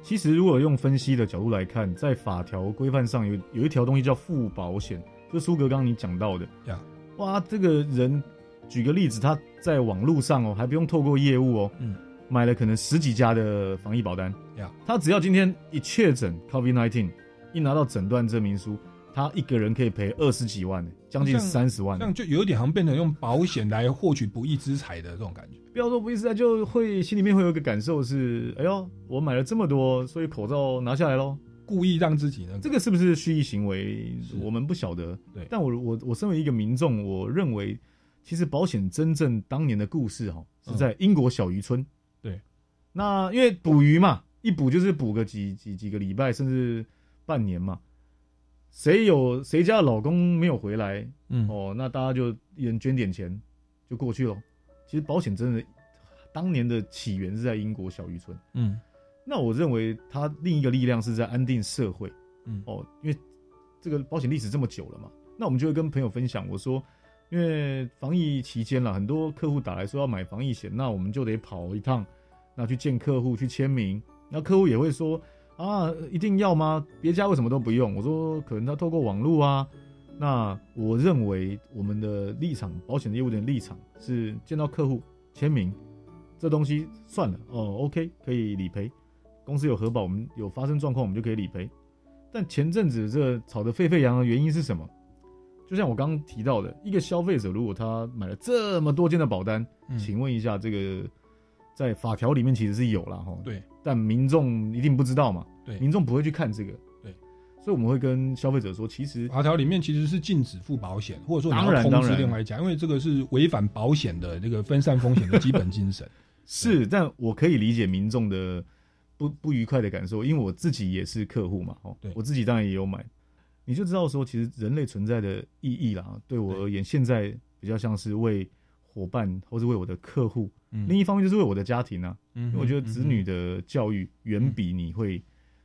其实如果用分析的角度来看，在法条规范上有有一条东西叫附保险，就苏格刚刚你讲到的
呀，
哇，这个人举个例子，他在网络上哦，还不用透过业务哦，
嗯。
买了可能十几家的防疫保单，
呀，
他只要今天一确诊 COVID-19，一拿到诊断证明书，他一个人可以赔二十几万，将近三十万，
这样就有点好像变成用保险来获取不义之财的这种感觉。
不要说不义之财，就会心里面会有一个感受是，哎呦，我买了这么多，所以口罩拿下来喽，
故意让自己呢，
这个是不是蓄意行为？我们不晓得。
对，
但我我我身为一个民众，我认为其实保险真正当年的故事哈，是在英国小渔村。
对，
那因为捕鱼嘛，一捕就是捕个几几几个礼拜，甚至半年嘛。谁有谁家的老公没有回来，
嗯
哦，那大家就一人捐点钱就过去了。其实保险真的当年的起源是在英国小渔村，
嗯，
那我认为它另一个力量是在安定社会，
嗯
哦，因为这个保险历史这么久了嘛，那我们就会跟朋友分享，我说。因为防疫期间了，很多客户打来说要买防疫险，那我们就得跑一趟，那去见客户去签名。那客户也会说啊，一定要吗？别家为什么都不用？我说可能他透过网络啊，那我认为我们的立场，保险的业务的立场是见到客户签名，这东西算了哦，OK 可以理赔，公司有核保，我们有发生状况我们就可以理赔。但前阵子这吵得沸沸扬扬的原因是什么？就像我刚刚提到的，一个消费者如果他买了这么多件的保单，请问一下，这个在法条里面其实是有了哈，
对，
但民众一定不知道嘛，
对，
民众不会去看这个，
对，
所以我们会跟消费者说，其实
法条里面其实是禁止付保险，或者说你
当
要通知
然当然。
另外一家，因为这个是违反保险的这个分散风险的基本精神。
是，但我可以理解民众的不不愉快的感受，因为我自己也是客户嘛，哦，
对。
我自己当然也有买，你就知道说，其实人类存在的意义啦，对我而言，现在比较像是为伙伴或是为我的客户，
嗯
另一方面就是为我的家庭啊，
嗯
因为我觉得子女的教育远比你会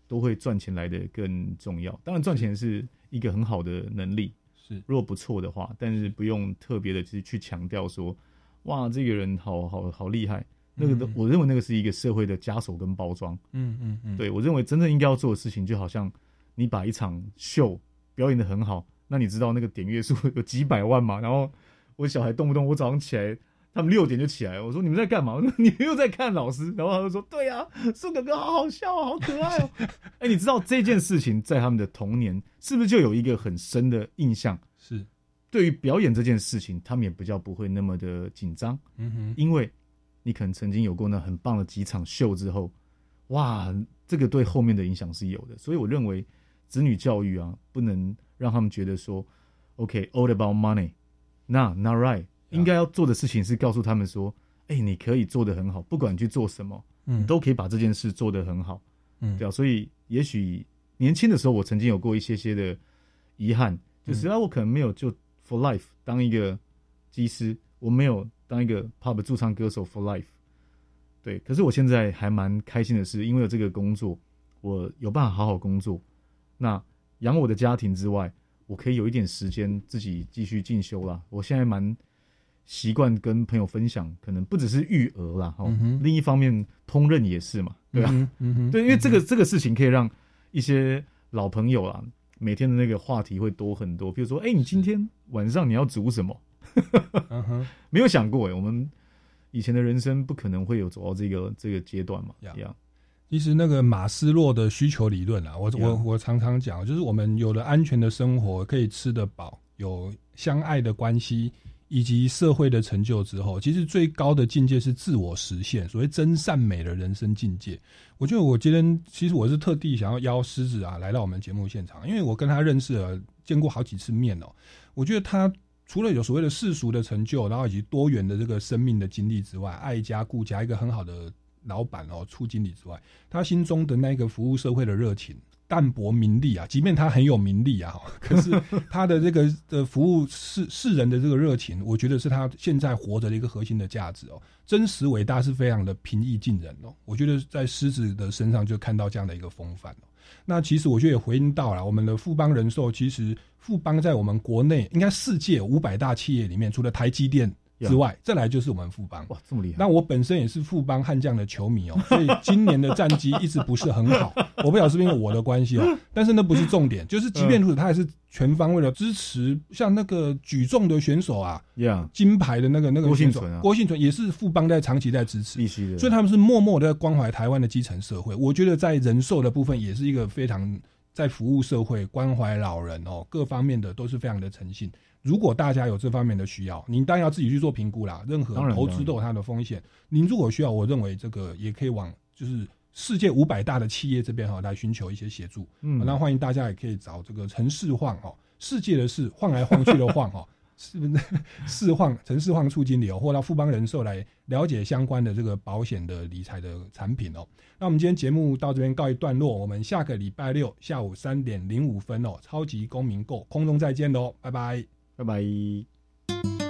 都会赚钱来的更重要。当然，赚钱是一个很好的能力，
是
如果不错的话，但是不用特别的去去强调说，哇，这个人好好好厉害。那个都，我认为那个是一个社会的枷锁跟包装。
嗯嗯嗯，
对我认为真正应该要做的事情，就好像你把一场秀表演的很好，那你知道那个点阅数 有几百万嘛？然后我小孩动不动我早上起来，他们六点就起来，我说你们在干嘛？我说你们又在看老师，然后他就说对啊，苏哥哥好好笑哦，好可爱哦。哎，你知道这件事情在他们的童年是不是就有一个很深的印象？
是
对于表演这件事情，他们也比较不会那么的紧张，
嗯哼，
因为你可能曾经有过那很棒的几场秀之后，哇，这个对后面的影响是有的。所以我认为子女教育啊，不能让他们觉得说，OK，all、about money，那 not right，应该要做的事情是告诉他们说，哎、你可以做得很好，不管你去做什么，
嗯
你都可以把这件事做得很好，
嗯
对啊。所以也许年轻的时候，我曾经有过一些些的遗憾，就是啊，我可能没有就 for life 当一个机师，我没有当一个 pub 驻唱歌手 for life。对，可是我现在还蛮开心的是，因为有这个工作，我有办法好好工作。那养我的家庭之外，我可以有一点时间自己继续进修啦。我现在蛮习惯跟朋友分享，可能不只是育儿啦，哈、
嗯
另一方面烹饪也是嘛，对吧、
嗯
对，因为这个这个事情可以让一些老朋友啊，每天的那个话题会多很多。比如说，哎、你今天晚上你要煮什么？没有想过哎，我们以前的人生不可能会有走到这个这个阶段嘛，
呀
一样。
其实那个马斯洛的需求理论啊，我我我常常讲，就是我们有了安全的生活，可以吃得饱，有相爱的关系，以及社会的成就之后，其实最高的境界是自我实现，所谓真善美的人生境界。我觉得我今天其实我是特地想要邀狮子啊来到我们节目现场，因为我跟他认识了，见过好几次面哦。我觉得他除了有所谓的世俗的成就，然后以及多元的这个生命的经历之外，爱家顾家，一个很好的老板哦，处经理之外，他心中的那个服务社会的热情。淡泊名利啊，即便他很有名利啊，可是他的这个的服务世世人的这个热情，我觉得是他现在活着的一个核心的价值哦。真实伟大是非常的平易近人哦，我觉得在狮子的身上就看到这样的一个风范哦。那其实我觉得也回应到了我们的富邦人寿，其实富邦在我们国内应该世界五百大企业里面，除了台积电之外，再来就是我们富邦。
哇，这么厉害！
那我本身也是富邦悍将的球迷哦，所以今年的战绩一直不是很好。我不晓得是不是因为我的关系哦，但是那不是重点，就是即便如此，他还是全方位的支持，像那个举重的选手啊，金牌的那个那个
郭幸存啊
郭幸存也是富邦在长期在支持，
必须的。
所以他们是默默的在关怀台湾的基层社会。我觉得在人寿的部分也是一个非常在服务社会、关怀老人哦，各方面的都是非常的诚信。如果大家有这方面的需要，您当然要自己去做评估啦。任何投资都有它的风险。您如果需要，我认为这个也可以往就是世界五百大的企业这边哈来寻求一些协助。
嗯
那欢迎大家也可以找这个城市晃哦，世界的事晃来晃去的晃哦。是不是市晃城市晃处经理哦，或到富邦人寿来了解相关的这个保险的理财的产品哦。那我们今天节目到这边告一段落，我们下个礼拜六下午三点零五分哦，超级公民购空中再见喽，拜拜。
拜拜。